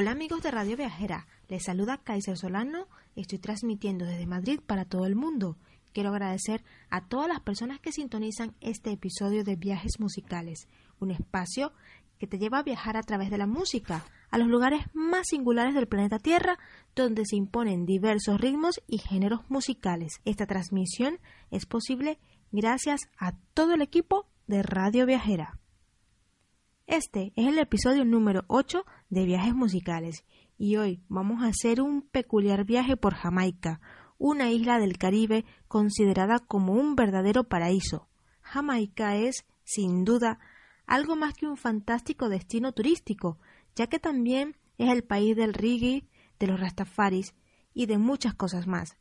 Hola amigos de Radio Viajera, les saluda Kaiser Solano estoy transmitiendo desde Madrid para todo el mundo. Quiero agradecer a todas las personas que sintonizan este episodio de Viajes Musicales, un espacio que te lleva a viajar a través de la música, a los lugares más singulares del planeta Tierra, donde se imponen diversos ritmos y géneros musicales. Esta transmisión es posible gracias a todo el equipo de Radio Viajera. Este es el episodio número 8 de Viajes Musicales y hoy vamos a hacer un peculiar viaje por Jamaica, una isla del Caribe considerada como un verdadero paraíso. Jamaica es, sin duda, algo más que un fantástico destino turístico, ya que también es el país del reggae, de los rastafaris y de muchas cosas más.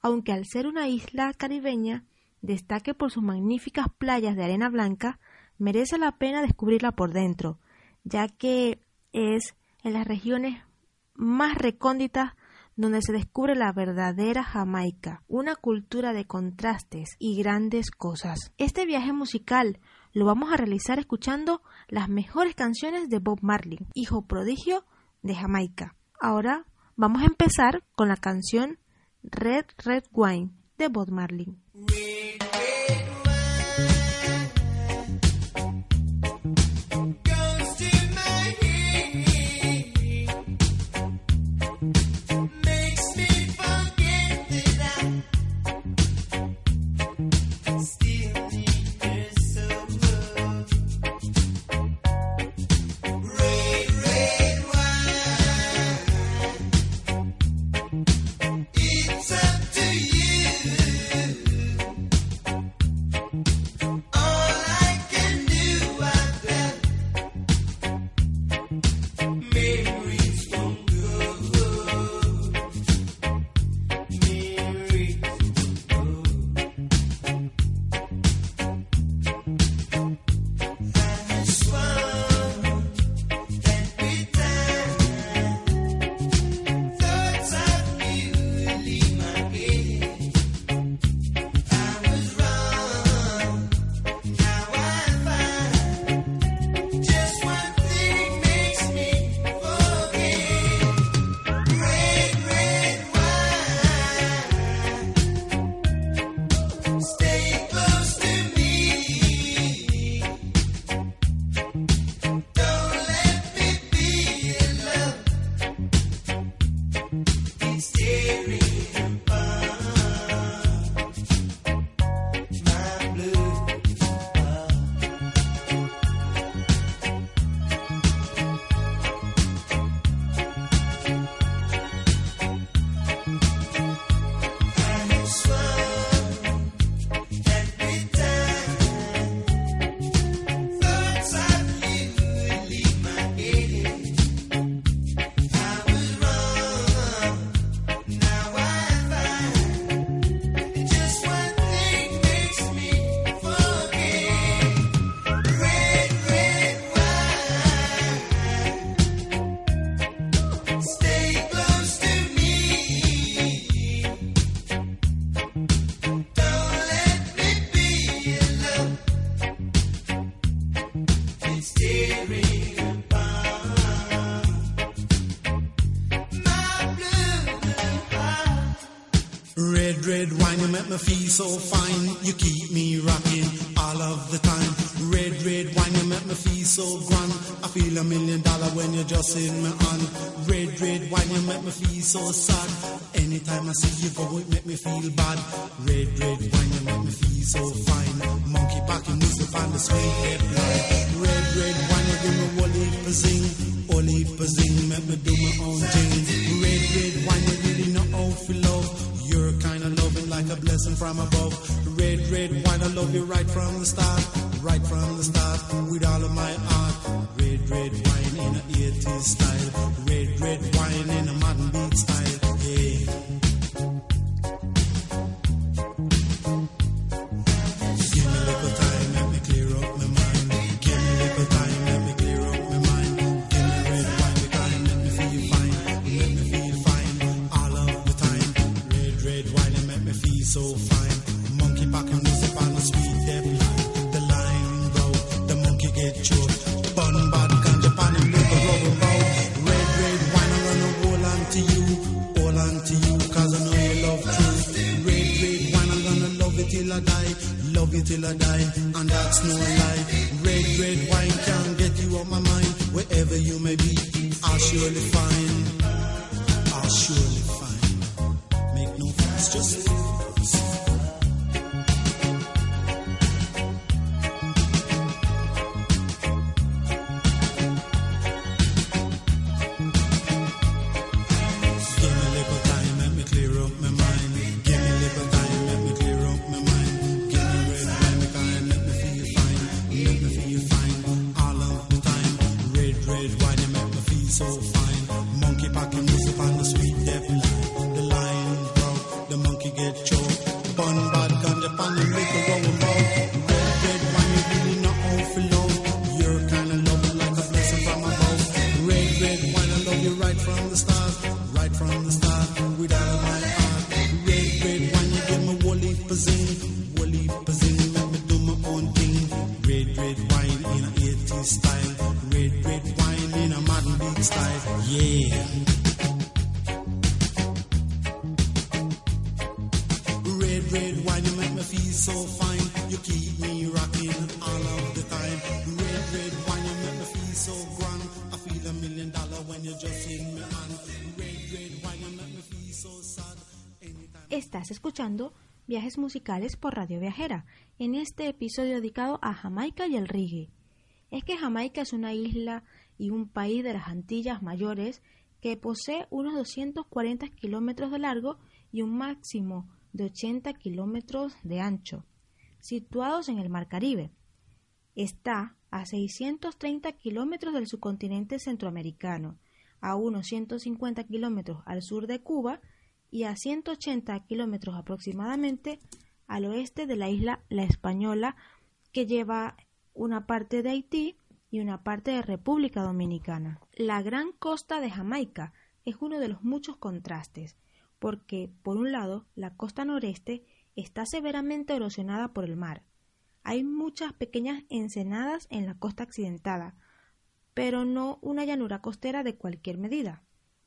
Aunque al ser una isla caribeña, destaque por sus magníficas playas de arena blanca, merece la pena descubrirla por dentro, ya que es en las regiones más recónditas donde se descubre la verdadera Jamaica, una cultura de contrastes y grandes cosas. Este viaje musical lo vamos a realizar escuchando las mejores canciones de Bob Marley, hijo prodigio de Jamaica. Ahora vamos a empezar con la canción Red Red Wine de Bob Marley. me. Me feel so fine. You keep me rocking all of the time. Red, red wine, you make me feel so grand. I feel a million dollar when you're just in my hand. Red, red wine, you make me feel so sad. Anytime I see you go, it make me feel bad. Red, red wine, you make me feel so fine. Monkey packing music on the sweet line. Red, red wine, you give me whole heap of zing. Of zing, make me do my own thing. Red, red wine, a blessing from above. Red, red wine, I love you right from the start, right from the start, with all of my heart. Red, red wine in a 80s style, red, red wine in a modern beat style, Estás escuchando Viajes Musicales por Radio Viajera, en este episodio dedicado a Jamaica y el reggae. Es que Jamaica es una isla y un país de las Antillas mayores que posee unos 240 kilómetros de largo y un máximo de 80 kilómetros de ancho, situados en el Mar Caribe. Está a 630 kilómetros del subcontinente centroamericano, a unos 150 kilómetros al sur de Cuba y a 180 kilómetros aproximadamente al oeste de la isla La Española, que lleva una parte de Haití y una parte de República Dominicana. La gran costa de Jamaica es uno de los muchos contrastes, porque, por un lado, la costa noreste está severamente erosionada por el mar. Hay muchas pequeñas ensenadas en la costa accidentada, pero no una llanura costera de cualquier medida.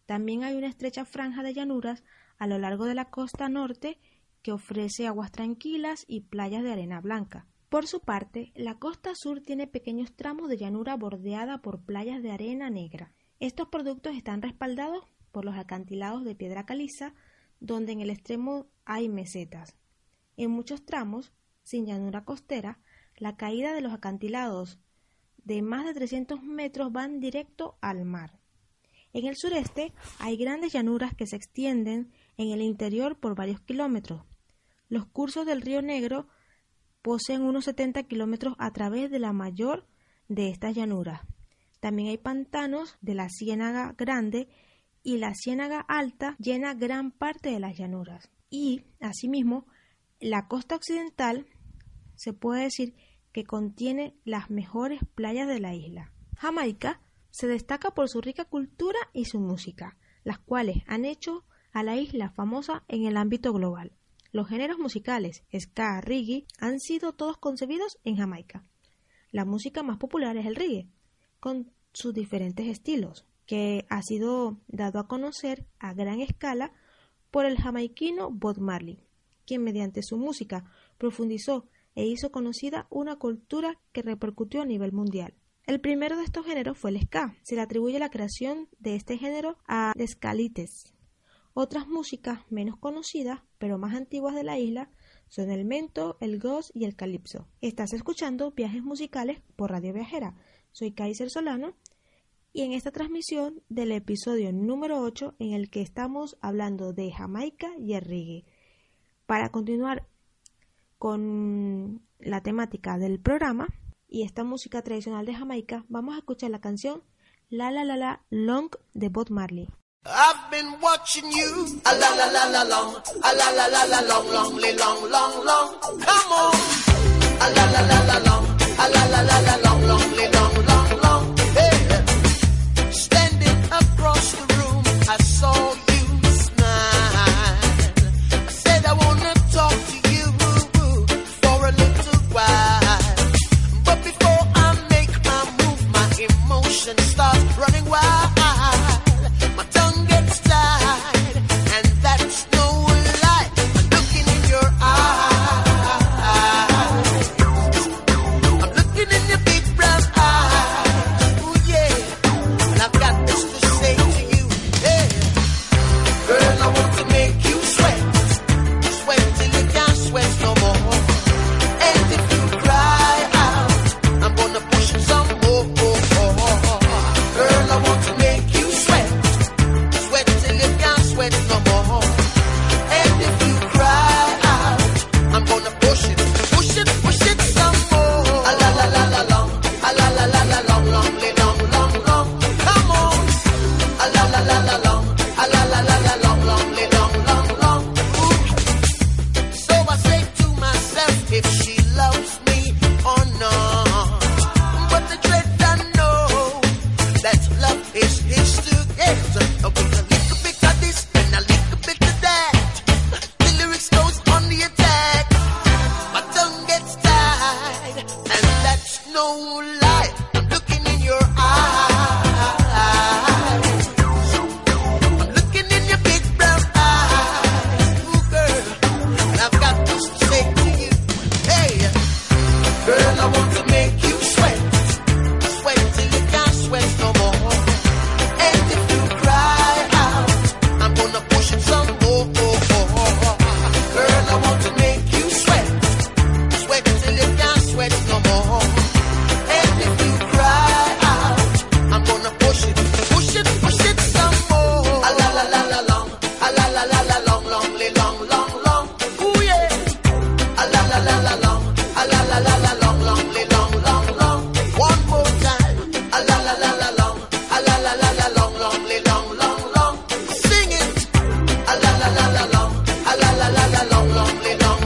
También hay una estrecha franja de llanuras a lo largo de la costa norte que ofrece aguas tranquilas y playas de arena blanca. Por su parte, la costa sur tiene pequeños tramos de llanura bordeada por playas de arena negra. Estos productos están respaldados por los acantilados de piedra caliza, donde en el extremo hay mesetas. En muchos tramos, sin llanura costera, la caída de los acantilados de más de 300 metros van directo al mar. En el sureste hay grandes llanuras que se extienden en el interior por varios kilómetros. Los cursos del río Negro poseen unos 70 kilómetros a través de la mayor de estas llanuras. También hay pantanos de la Ciénaga Grande y la Ciénaga Alta llena gran parte de las llanuras. Y, asimismo, la costa occidental se puede decir que contiene las mejores playas de la isla. Jamaica se destaca por su rica cultura y su música, las cuales han hecho a la isla famosa en el ámbito global. Los géneros musicales, ska, reggae, han sido todos concebidos en Jamaica. La música más popular es el reggae, con sus diferentes estilos, que ha sido dado a conocer a gran escala por el jamaiquino Bob Marley, quien mediante su música profundizó e hizo conocida una cultura que repercutió a nivel mundial. El primero de estos géneros fue el ska. Se le atribuye la creación de este género a Escalites. Otras músicas menos conocidas, pero más antiguas de la isla, son el mento, el goz y el calipso. Estás escuchando Viajes Musicales por Radio Viajera. Soy Kaiser Solano y en esta transmisión del episodio número 8 en el que estamos hablando de Jamaica y el reggae. Para continuar con la temática del programa y esta música tradicional de Jamaica, vamos a escuchar la canción La La La La Long de Bob Marley. ocean starts running wild. يدعو long, lonely, long.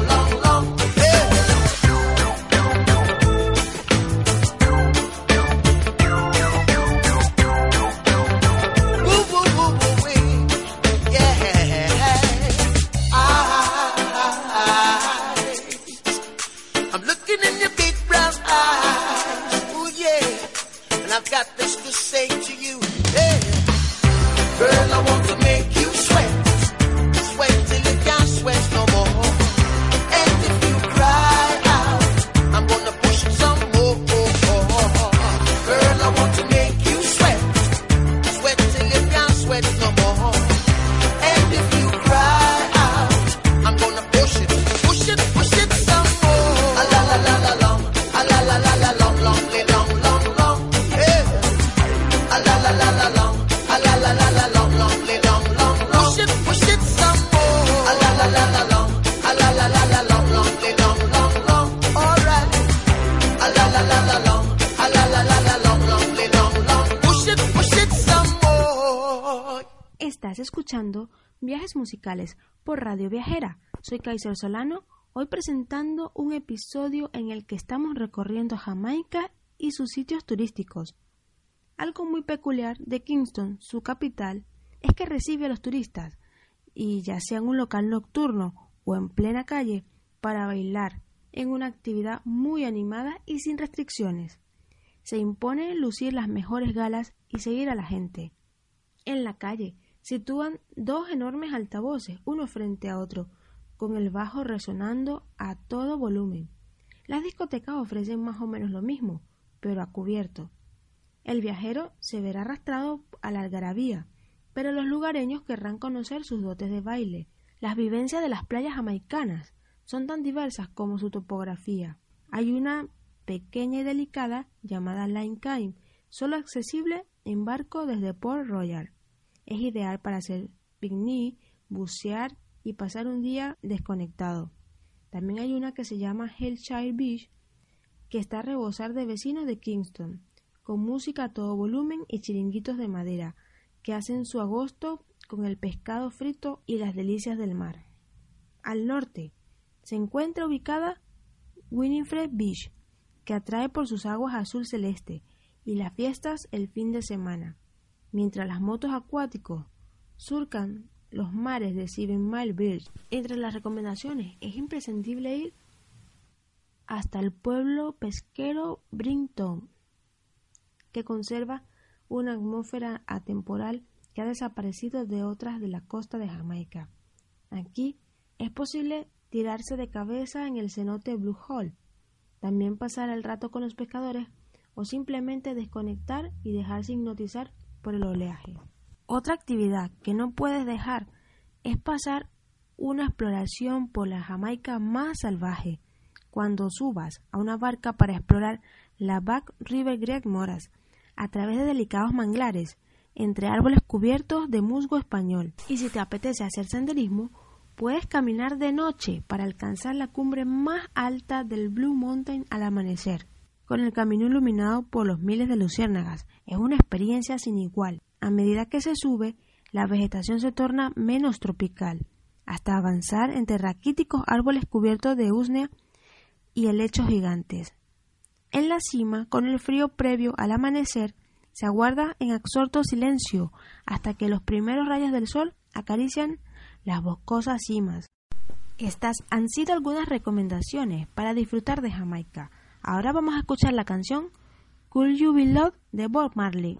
Musicales por Radio Viajera. Soy Kaiser Solano, hoy presentando un episodio en el que estamos recorriendo Jamaica y sus sitios turísticos. Algo muy peculiar de Kingston, su capital, es que recibe a los turistas, y ya sea en un local nocturno o en plena calle, para bailar, en una actividad muy animada y sin restricciones. Se impone lucir las mejores galas y seguir a la gente. En la calle sitúan dos enormes altavoces, uno frente a otro, con el bajo resonando a todo volumen. Las discotecas ofrecen más o menos lo mismo, pero a cubierto. El viajero se verá arrastrado a la algarabía, pero los lugareños querrán conocer sus dotes de baile. Las vivencias de las playas jamaicanas son tan diversas como su topografía. Hay una pequeña y delicada llamada Line Caim, solo accesible en barco desde Port Royal. Es ideal para hacer picnic, bucear y pasar un día desconectado. También hay una que se llama Hellshire Beach, que está a rebosar de vecinos de Kingston, con música a todo volumen y chiringuitos de madera, que hacen su agosto con el pescado frito y las delicias del mar. Al norte se encuentra ubicada Winifred Beach, que atrae por sus aguas azul celeste y las fiestas el fin de semana, mientras las motos acuáticos surcan los mares de Seven Mile Beach. Entre las recomendaciones es imprescindible ir hasta el pueblo pesquero Brinton, que conserva una atmósfera atemporal que ha desaparecido de otras de la costa de Jamaica. Aquí es posible tirarse de cabeza en el cenote Blue Hole, también pasar el rato con los pescadores o simplemente desconectar y dejarse hipnotizar por el oleaje. Otra actividad que no puedes dejar es pasar una exploración por la Jamaica más salvaje. Cuando subas a una barca para explorar la Back River Great Moras a través de delicados manglares entre árboles cubiertos de musgo español. Y si te apetece hacer senderismo, puedes caminar de noche para alcanzar la cumbre más alta del Blue Mountain al amanecer con el camino iluminado por los miles de luciérnagas. Es una experiencia sin igual. A medida que se sube, la vegetación se torna menos tropical, hasta avanzar entre raquíticos árboles cubiertos de usnea y helechos gigantes. En la cima, con el frío previo al amanecer, se aguarda en absorto silencio hasta que los primeros rayos del sol acarician las boscosas cimas. Estas han sido algunas recomendaciones para disfrutar de Jamaica. Ahora vamos a escuchar la canción Cool You Be Loved de Bob Marley.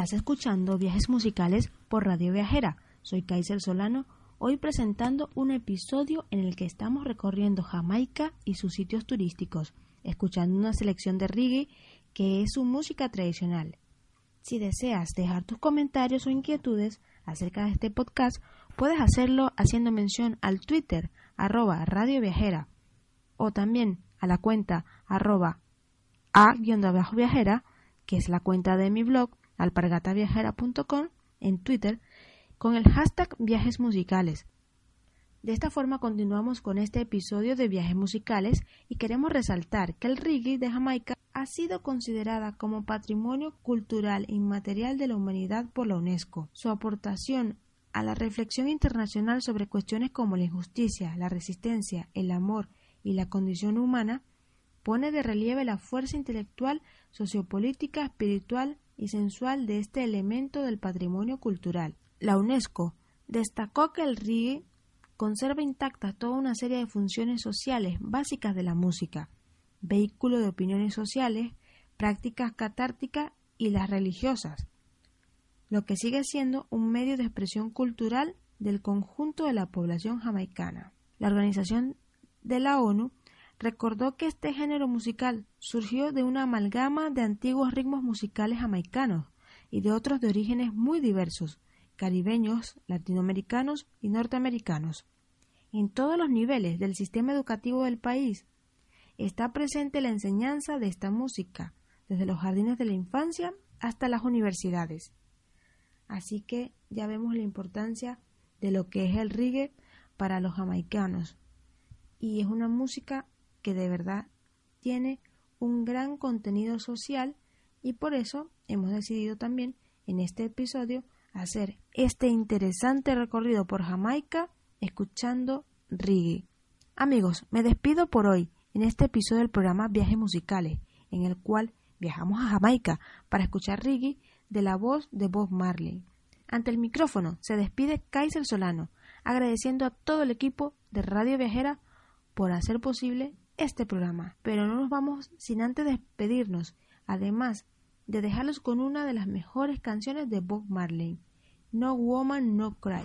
Estás escuchando Viajes Musicales por Radio Viajera. Soy Kaiser Solano, hoy presentando un episodio en el que estamos recorriendo Jamaica y sus sitios turísticos, escuchando una selección de reggae que es su música tradicional. Si deseas dejar tus comentarios o inquietudes acerca de este podcast, puedes hacerlo haciendo mención al Twitter arroba Radio Viajera o también a la cuenta arroba a-viajera, que es la cuenta de mi blog alpargataviajera.com en Twitter con el hashtag viajes musicales. De esta forma continuamos con este episodio de viajes musicales y queremos resaltar que el reggae de Jamaica ha sido considerada como patrimonio cultural inmaterial de la humanidad por la UNESCO. Su aportación a la reflexión internacional sobre cuestiones como la injusticia, la resistencia, el amor y la condición humana pone de relieve la fuerza intelectual, sociopolítica, espiritual y sensual de este elemento del patrimonio cultural. La UNESCO destacó que el reggae conserva intacta toda una serie de funciones sociales básicas de la música, vehículo de opiniones sociales, prácticas catárticas y las religiosas, lo que sigue siendo un medio de expresión cultural del conjunto de la población jamaicana. La Organización de la ONU recordó que este género musical surgió de una amalgama de antiguos ritmos musicales jamaicanos y de otros de orígenes muy diversos, caribeños, latinoamericanos y norteamericanos. En todos los niveles del sistema educativo del país está presente la enseñanza de esta música, desde los jardines de la infancia hasta las universidades. Así que ya vemos la importancia de lo que es el reggae para los jamaicanos. Y es una música que de verdad tiene un gran contenido social y por eso hemos decidido también en este episodio hacer este interesante recorrido por Jamaica escuchando reggae. Amigos, me despido por hoy en este episodio del programa Viajes Musicales, en el cual viajamos a Jamaica para escuchar reggae de la voz de Bob Marley. Ante el micrófono se despide Kaiser Solano, agradeciendo a todo el equipo de Radio Viajera por hacer posible este programa, pero no nos vamos sin antes despedirnos, además de dejarlos con una de las mejores canciones de Bob Marley, No Woman No Cry.